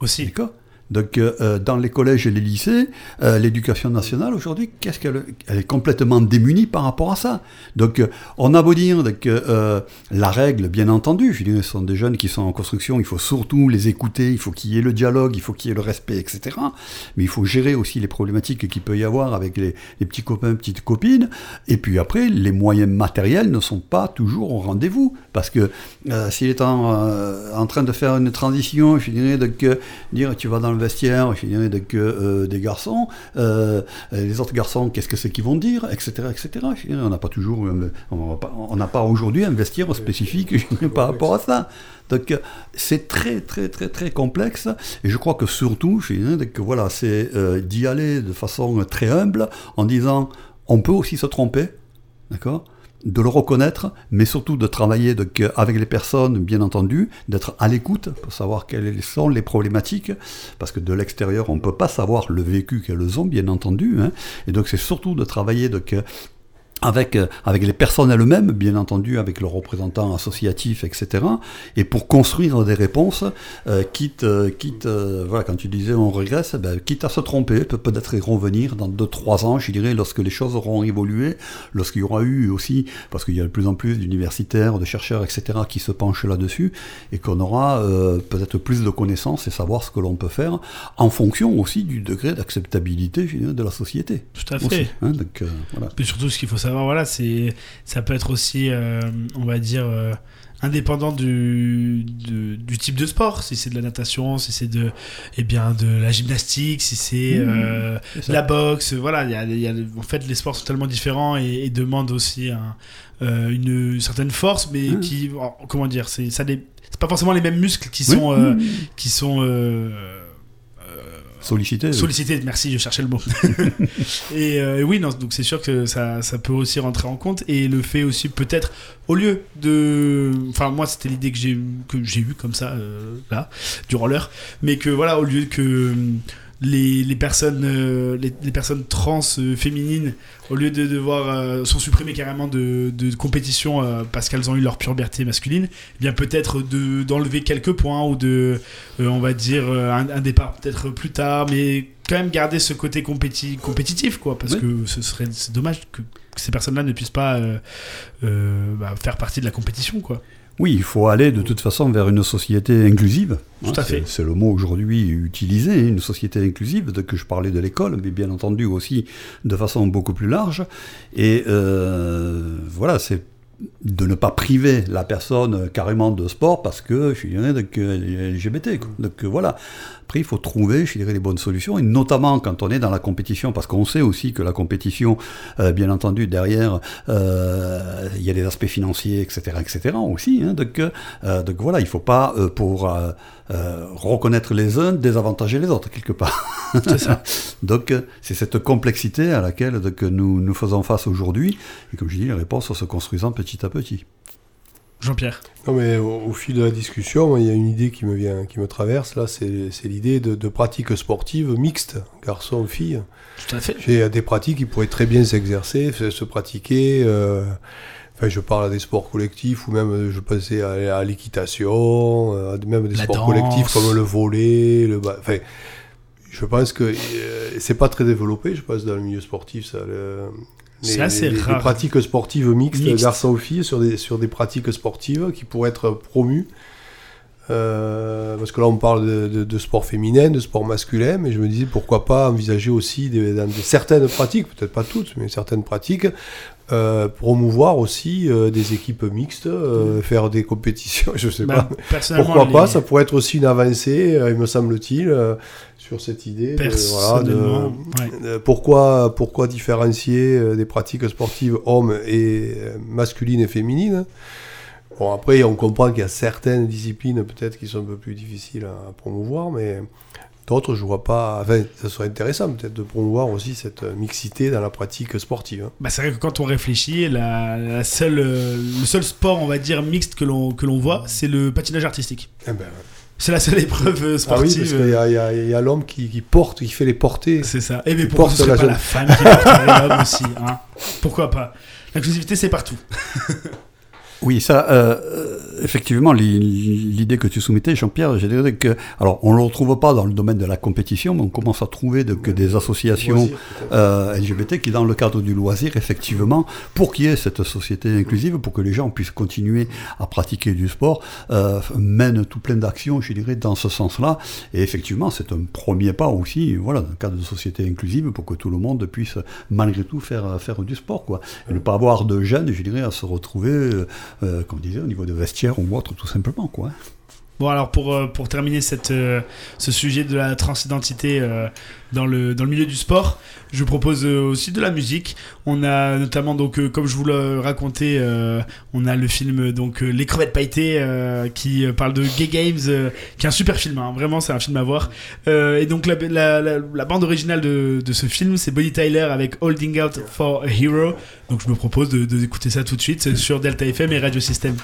Aussi. D'accord? Donc, euh, dans les collèges et les lycées, euh, l'éducation nationale aujourd'hui, qu'est-ce qu'elle elle est complètement démunie par rapport à ça. Donc, euh, on a beau dire que euh, la règle, bien entendu, je dis, ce sont des jeunes qui sont en construction, il faut surtout les écouter, il faut qu'il y ait le dialogue, il faut qu'il y ait le respect, etc. Mais il faut gérer aussi les problématiques qu'il peut y avoir avec les, les, petits copains, petites copines. Et puis après, les moyens matériels ne sont pas toujours au rendez-vous, parce que s'il est en, en, train de faire une transition, je dirais, de dire tu vas dans le vestiaire, je euh, des garçons. Euh, les autres garçons, qu'est-ce que c'est qu'ils vont dire, etc., etc. on n'a pas toujours, on n'a pas aujourd'hui un vestiaire spécifique par rapport à ça. Donc c'est très très très très complexe et je crois que surtout, que voilà, c'est d'y aller de façon très humble en disant on peut aussi se tromper, d'accord? De le reconnaître, mais surtout de travailler avec les personnes, bien entendu, d'être à l'écoute pour savoir quelles sont les problématiques, parce que de l'extérieur, on ne peut pas savoir le vécu qu'elles ont, bien entendu. Hein. et donc c'est surtout de travailler de, avec, euh, avec les personnes elles-mêmes, bien entendu, avec leurs représentants associatifs, etc. Et pour construire des réponses, euh, quitte, euh, quitte voilà, quand tu disais on régresse, ben, quitte à se tromper, peut peut-être y revenir dans 2-3 ans, je dirais, lorsque les choses auront évolué, lorsqu'il y aura eu aussi, parce qu'il y a de plus en plus d'universitaires, de chercheurs, etc., qui se penchent là-dessus, et qu'on aura peut-être plus de connaissances et savoir ce que l'on peut faire, en fonction aussi du degré d'acceptabilité de la société. Tout à fait. Hein, donc, voilà. Et surtout, ce qu'il faut savoir, voilà, c'est, ça peut être aussi, euh, on va dire, euh, indépendant du, du, type de sport. Si c'est de la natation, si c'est de, eh bien, de la gymnastique, si c'est mmh, euh, la boxe, voilà. Y y a, en fait, les sports sont tellement différents et, demandent aussi une certaine force, mais mmh. qui, comment dire, c'est, ça c'est pas forcément les mêmes muscles qui sont, mmh. qui sont Sollicité. Sollicité, merci, je cherchais le mot. et euh, oui, non, donc c'est sûr que ça, ça, peut aussi rentrer en compte. Et le fait aussi, peut-être, au lieu de. Enfin, moi, c'était l'idée que j'ai eue comme ça, euh, là, du roller. Mais que voilà, au lieu que les, les personnes, euh, les, les, personnes trans euh, féminines, au lieu de devoir euh, sont supprimées carrément de, de compétition parce qu'elles ont eu leur puberté masculine, eh bien peut-être de, d'enlever quelques points ou de, on va dire, un, départ peut-être plus tard, mais quand même garder ce côté compéti compétitif, quoi, parce que ce serait c'est dommage que, ces personnes-là ne puissent pas bah, faire partie de la compétition, quoi. Oui, il faut aller de toute façon vers une société inclusive. Tout à fait. C'est le mot aujourd'hui utilisé, une société inclusive, de que je parlais de l'école, mais bien entendu aussi de façon beaucoup plus large. Et euh, voilà, c'est de ne pas priver la personne carrément de sport parce que je suis LGBT. Donc voilà. Après, il faut trouver, je dirais, les bonnes solutions, et notamment quand on est dans la compétition, parce qu'on sait aussi que la compétition, euh, bien entendu, derrière, euh, il y a des aspects financiers, etc., etc. aussi. Hein, donc, euh, donc voilà, il ne faut pas, pour reconnaître les uns, désavantager les autres, quelque part. C'est ça. donc, c'est cette complexité à laquelle donc, nous, nous faisons face aujourd'hui, et comme je dis, les réponses se construisant petit à petit. Jean-Pierre Non, mais au, fil de la discussion, il y a une idée qui me vient, qui me traverse là, c'est l'idée de, pratiques sportives mixtes, garçons-filles. Tout à fait. J'ai des pratiques qui pourraient très bien s'exercer, se, pratiquer. Euh, enfin, je parle des sports collectifs ou même je pensais à, l'équitation, euh, même des sports collectifs comme le volet, le. Enfin, je pense que euh, c'est pas très développé, je pense, dans le milieu sportif, ça. C'est assez rare. Les pratiques sportives mixtes, garçons ou filles, sur des, sur des pratiques sportives qui pourraient être promues. Euh, parce que là, on parle de, de, sport féminin, de sport masculin, mais je me disais pourquoi pas envisager aussi des, dans certaines pratiques, peut-être pas toutes, mais certaines pratiques, euh, promouvoir aussi euh, des équipes mixtes, faire des compétitions, je sais bah, pas. Pourquoi pas Ça pourrait être aussi une avancée, il me semble-t-il sur cette idée. De, pourquoi, pourquoi différencier des pratiques sportives hommes et masculines et féminines Bon, après, on comprend qu'il y a certaines disciplines peut-être qui sont un peu plus difficiles à promouvoir, mais d'autres, je vois pas. Enfin, ça serait intéressant peut-être de promouvoir aussi cette mixité dans la pratique sportive. Hein. Bah, c'est vrai que quand on réfléchit, la, seule, le seul sport, on va dire, mixte que l'on voit, c'est le patinage artistique. Eh ben, c'est la seule épreuve sportive. Ah oui, parce qu'il y a, l'homme qui, porte, qui fait les portées. C'est ça. Et eh, mais pourquoi ce serait pas la femme qui porterait l'homme aussi hein Pourquoi pas? L'inclusivité, c'est partout. Oui, ça, euh, euh, effectivement, l'idée que tu soumettais, Jean-Pierre, je dirais que, alors, on ne le retrouve pas dans le domaine de la compétition, mais on commence à trouver de, que des associations euh, LGBT qui, dans le cadre du loisir, effectivement, pour qu'il y ait cette société inclusive, pour que les gens puissent continuer à pratiquer du sport, euh, mènent tout plein d'actions, je dirais, dans ce sens-là. Et effectivement, c'est un premier pas aussi, voilà, dans le cadre de société inclusive, pour que tout le monde puisse, malgré tout, faire, faire du sport, quoi. Et ne pas avoir de gêne, je dirais, à se retrouver euh, comme on disait, au niveau de vestiaire ou autre, tout simplement. Quoi. Bon, alors pour, euh, pour terminer cette, euh, ce sujet de la transidentité euh, dans, le, dans le milieu du sport, je propose euh, aussi de la musique. On a notamment, donc, comme je vous l'ai raconté, euh, on a le film donc, Les crevettes pailletées qui parle de Gay Games, qui est un super film, hein. vraiment, c'est un film à voir. Et donc, la, bande originale de, de ce film, c'est Bonnie Tyler avec Holding Out for a Hero. Donc, je me propose de, de d'écouter ça tout de suite sur Delta FM et Radio System.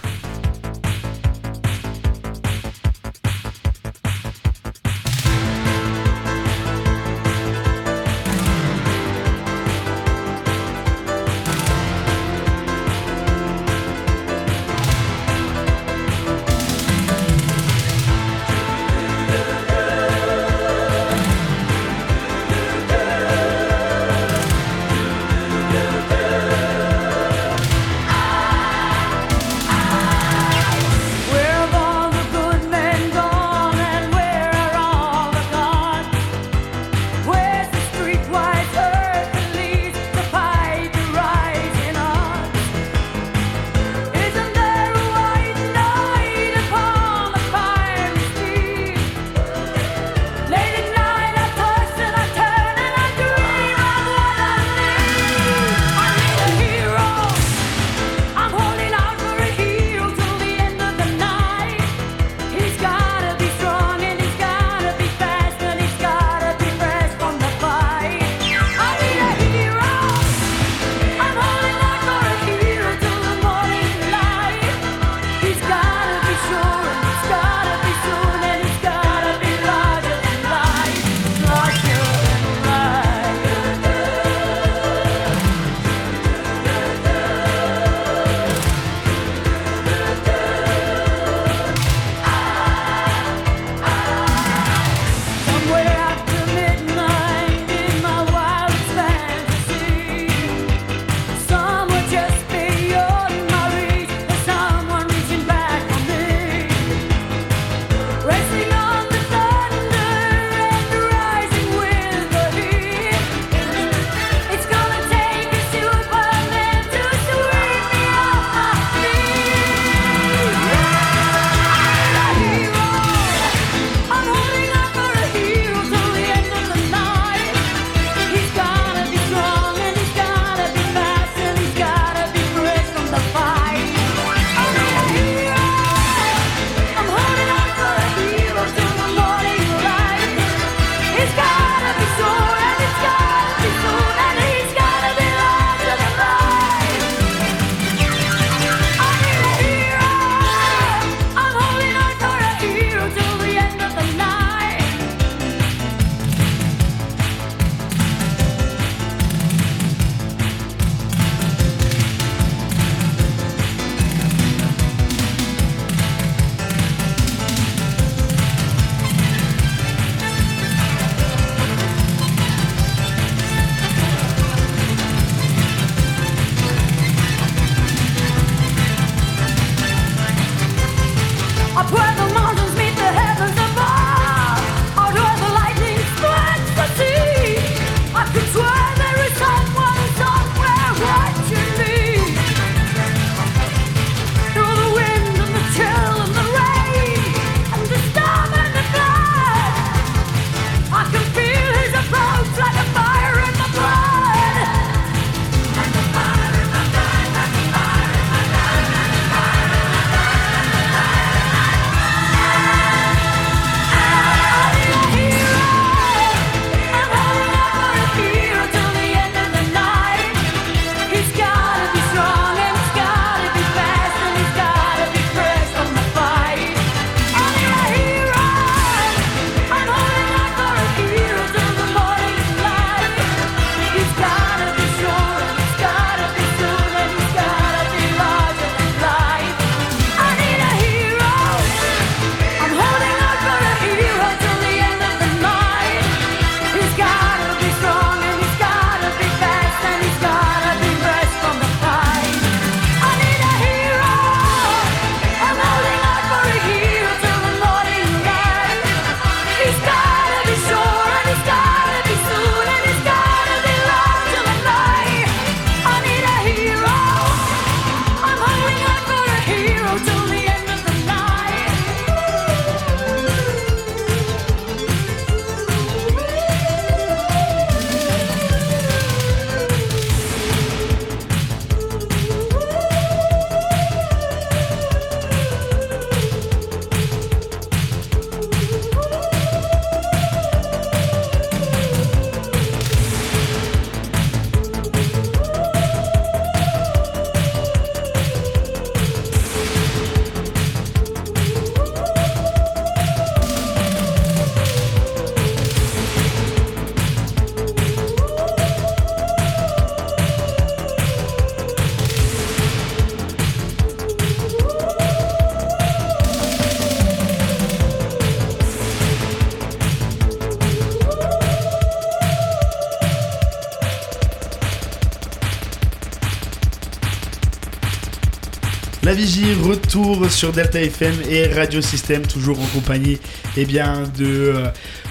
Retour sur Delta FM et Radio System, toujours en compagnie eh bien, de, euh,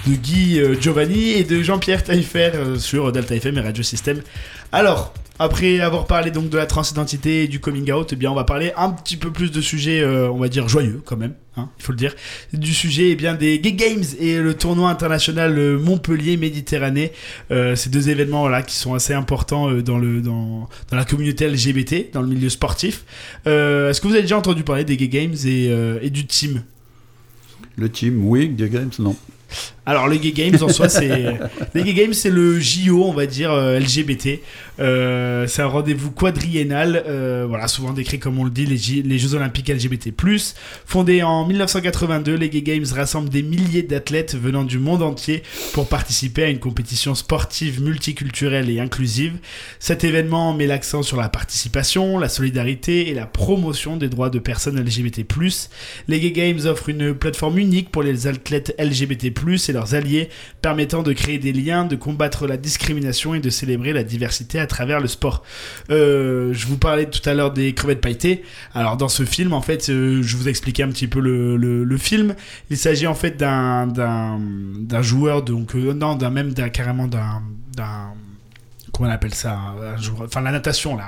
de Guy euh, Giovanni et de Jean-Pierre Taillefer euh, sur Delta FM et Radio System. Alors, après avoir parlé donc de la transidentité et du coming out, eh bien on va parler un petit peu plus de sujets, euh, on va dire joyeux quand même, hein, il faut le dire, du sujet eh bien des Gay Games et le tournoi international euh, Montpellier Méditerranée. Euh, ces deux événements voilà qui sont assez importants dans le dans, dans la communauté LGBT, dans le milieu sportif. Est-ce que vous avez déjà entendu parler des Gay Games et du team? Le team, oui, Gay Games, non. Alors les Gay Games en soi c'est les Gay Games c'est le JO on va dire euh, LGBT. Euh, c'est un rendez-vous quadriennal, euh, voilà souvent décrit comme on le dit les, les Jeux Olympiques LGBT+. Fondé en 1982, les Gay Games rassemblent des milliers d'athlètes venant du monde entier pour participer à une compétition sportive multiculturelle et inclusive. Cet événement met l'accent sur la participation, la solidarité et la promotion des droits de personnes LGBT+. Les Gay Games offrent une plateforme unique pour les athlètes LGBT+, et leurs alliés, permettant de créer des liens, de combattre la discrimination et de célébrer la diversité à travers le sport. Euh, je vous parlais tout à l'heure des crevettes pailletées. Alors dans ce film, en fait, euh, je vous expliquais un petit peu le, film. Il s'agit en fait d'un d'un joueur, donc euh, non, d'un même d'un carrément d'un d'un comment on appelle ça, un joueur, enfin la natation là,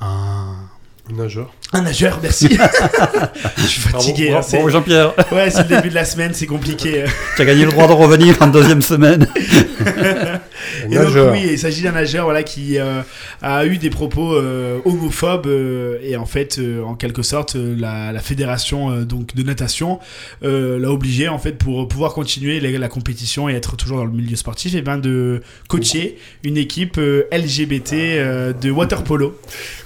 un Nageur. un nageur, merci. je suis fatigué. hein, Bravo, c'est- bravo, Jean-Pierre. Ouais, c'est le début de la semaine, c'est compliqué. tu as gagné le droit de revenir en deuxième semaine. Et donc Nageur. oui, il s'agit d'un nageur voilà qui euh, a eu des propos euh, homophobes euh, et en fait, euh, en quelque sorte, la, la fédération euh, donc de natation euh, l'a obligé en fait pour pouvoir continuer la, la compétition et être toujours dans le milieu sportif, et ben de coacher une équipe euh, LGBT euh, de water polo.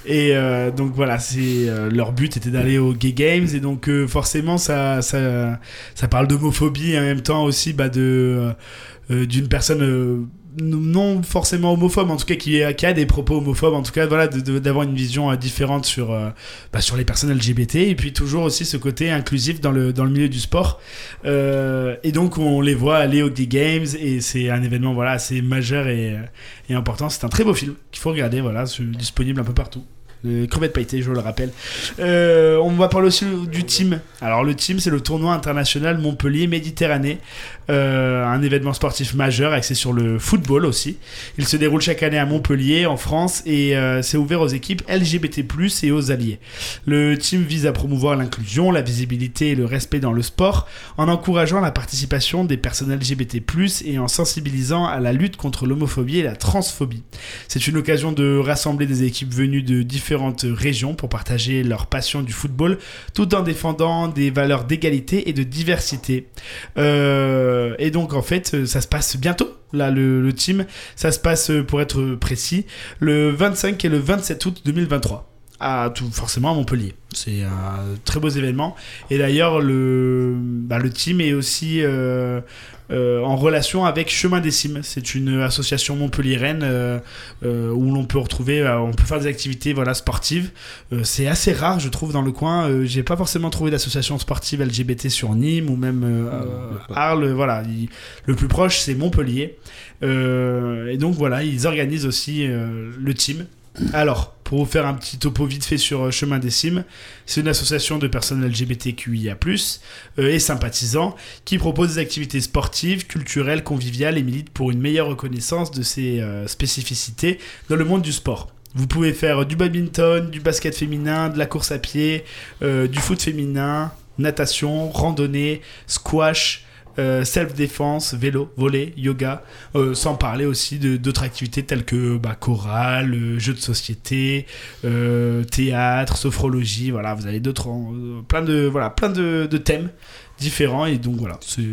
Et euh, donc voilà, c'est euh, leur but était d'aller aux Gay Games et donc euh, forcément ça ça ça parle d'homophobie et en même temps aussi bah de euh, d'une personne non forcément homophobe en tout cas qui, qui a des propos homophobes en tout cas voilà d'avoir une vision différente sur bah, sur les personnes LGBT et puis toujours aussi ce côté inclusif dans le dans le milieu du sport. Et donc on les voit aller aux Gay Games et c'est un événement voilà assez majeur et, et important. C'est un très beau film qu'il faut regarder voilà disponible un peu partout les crevettes pailletées, je le rappelle. Euh, on va parler aussi du team. Alors le team, c'est le tournoi international Montpellier Méditerranée, Euh, un événement sportif majeur axé sur le football aussi. Il se déroule chaque année à Montpellier, en France, et euh, c'est ouvert aux équipes LGBT+ et aux alliés. Le team vise à promouvoir l'inclusion, la visibilité et le respect dans le sport, en encourageant la participation des personnes LGBT+ et en sensibilisant à la lutte contre l'homophobie et la transphobie. C'est une occasion de rassembler des équipes venues de régions pour partager leur passion du football tout en défendant des valeurs d'égalité et de diversité. Euh, et donc en fait, ça se passe bientôt. Là, le, le team, ça se passe, euh, pour être précis, le 25 et le 27 août 2023. À tout, forcément à Montpellier. C'est un très beau événement. Et d'ailleurs, le, bah, le team est aussi euh, euh, en relation avec Chemin des Cimes. C'est une association montpelliéraine euh, euh, où l'on peut retrouver, on peut faire des activités voilà, sportives. C'est assez rare, je trouve, dans le coin. J'ai pas forcément trouvé d'association sportive LGBT sur Nîmes ou même Arles. Voilà, Il- le plus proche, c'est Montpellier. Et donc voilà, ils organisent aussi le team. Alors, pour vous faire un petit topo vite fait sur euh, Chemin des Cimes, c'est une association de personnes LGBTQIA+, euh, et sympathisants, qui propose des activités sportives, culturelles, conviviales et milite pour une meilleure reconnaissance de ses euh, spécificités dans le monde du sport. Vous pouvez faire du badminton, du basket féminin, de la course à pied, du foot féminin, natation, randonnée, squash, euh, self-défense, vélo, volley, yoga, euh, sans parler aussi d'autres activités telles que bah, chorale, euh, jeux de société, théâtre, sophrologie, voilà, vous avez d'autres, plein de, voilà, plein de, de thèmes différents et donc voilà, c'est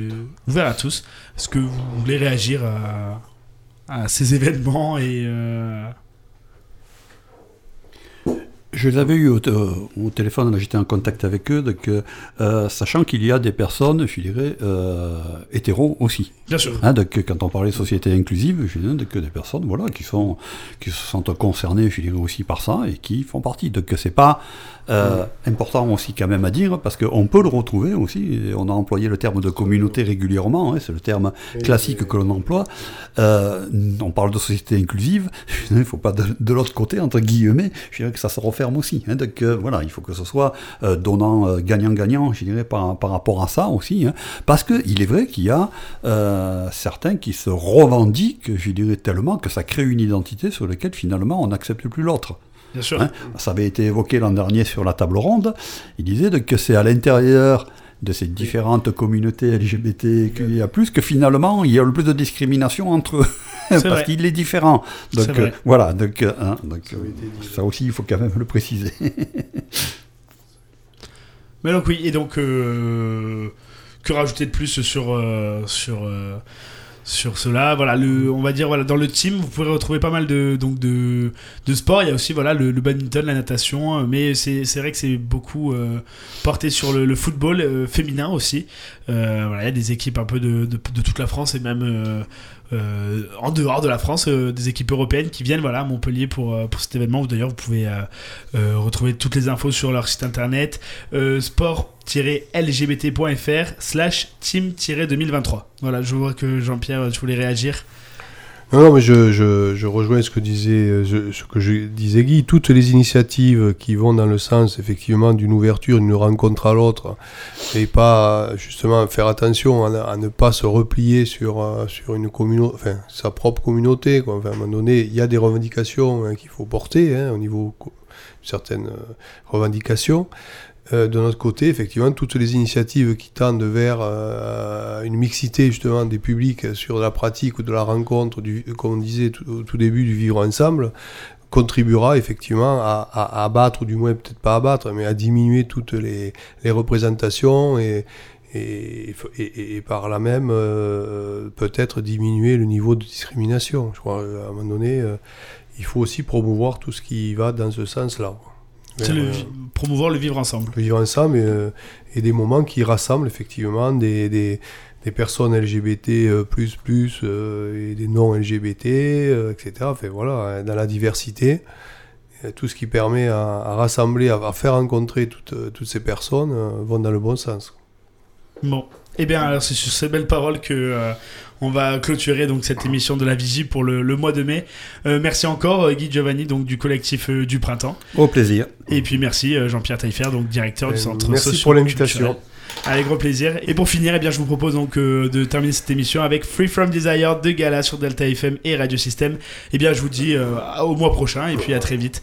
ouvert à tous. Est-ce que vous voulez réagir à, à ces événements et Je les avais eu au, au téléphone, j'étais en contact avec eux, donc, euh, sachant qu'il y a des personnes, je dirais, euh, hétéros aussi. bien sûr. Hein, donc, quand on parlait de société inclusive, je dirais donc, des personnes voilà, qui, sont, qui se sentent concernées, je dirais, aussi par ça et qui font partie. Donc c'est pas euh, important aussi quand même à dire, parce qu'on peut le retrouver aussi, on a employé le terme de communauté régulièrement, hein, c'est le terme classique que l'on emploie. Euh, on parle de société inclusive, il ne faut pas de, de l'autre côté, entre guillemets, je dirais que ça se referme terme aussi. Hein. donc voilà, il faut que ce soit donnant gagnant-gagnant, je dirais, par, par rapport à ça aussi. Hein. parce qu'il est vrai qu'il y a certains qui se revendiquent, je dirais, tellement que ça crée une identité sur laquelle finalement on n'accepte plus l'autre. Bien sûr. Hein. ça avait été évoqué l'an dernier sur la table ronde. Il disait que c'est à l'intérieur de ces différentes communautés LGBTQIA+, que finalement, il y a le plus de discrimination entre eux, parce qu'il est différent. Donc, euh, voilà, donc, euh, hein, donc ça aussi, il faut quand même le préciser. Mais donc oui, et donc, euh, que rajouter de plus sur... sur sur cela. Voilà, le, on va dire voilà dans le team, vous pourrez retrouver pas mal de donc de, de sports. Il y a aussi voilà le, badminton, la natation, mais c'est vrai que c'est beaucoup euh, porté sur le, football euh, féminin aussi. Euh, voilà, il y a des équipes un peu de, de toute la France et même euh, en dehors de la France, euh, des équipes européennes qui viennent voilà, à Montpellier pour, euh, pour cet événement. D'ailleurs, vous pouvez retrouver toutes les infos sur leur site internet sport-lgbt.fr slash team-2023. Voilà, je vois que Jean-Pierre, tu voulais réagir. Non, mais je, je, je, rejoins ce que disait euh, ce que je disais Guy. Toutes les initiatives qui vont dans le sens effectivement d'une ouverture, d'une rencontre à l'autre, et pas justement faire attention à, ne pas se replier sur euh, sur une communauté, enfin sa propre communauté. Enfin, à un moment donné, il y a des revendications hein, qu'il faut porter hein, au niveau certaines euh, revendications. Euh, de notre côté, effectivement, toutes les initiatives qui tendent vers euh, une mixité justement des publics sur la pratique ou de la rencontre, du, comme on disait au tout début, du vivre ensemble, contribuera effectivement à, abattre, ou du moins peut-être pas abattre, mais à diminuer toutes les, représentations et, par là même euh, peut-être diminuer le niveau de discrimination. Je crois à un moment donné, il faut aussi promouvoir tout ce qui va dans ce sens-là. C'est le, promouvoir le vivre ensemble. Le vivre ensemble et, euh, et, des moments qui rassemblent effectivement des, des, des personnes LGBT euh, plus plus euh, et des non LGBT, etc. Enfin, voilà, dans la diversité, tout ce qui permet à, rassembler, à, faire rencontrer toutes, toutes ces personnes vont dans le bon sens. Bon, eh bien, alors c'est sur ces belles paroles que on va clôturer donc cette émission de la Vigie pour le, mois de mai. Euh, merci encore euh, Guy Giovanni donc du collectif euh, du printemps. Au plaisir. Et puis merci Jean-Pierre Taillefer donc directeur du centre Merci pour l'invitation. Avec gros plaisir. Et pour finir, eh bien, je vous propose donc de terminer cette émission avec Free From Desire de Gala sur Delta FM et Radio System. Eh bien, je vous dis au mois prochain et puis à très vite.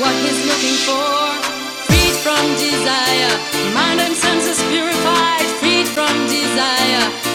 What he's looking for Freed from desire. Mind and senses purified, freed from desire.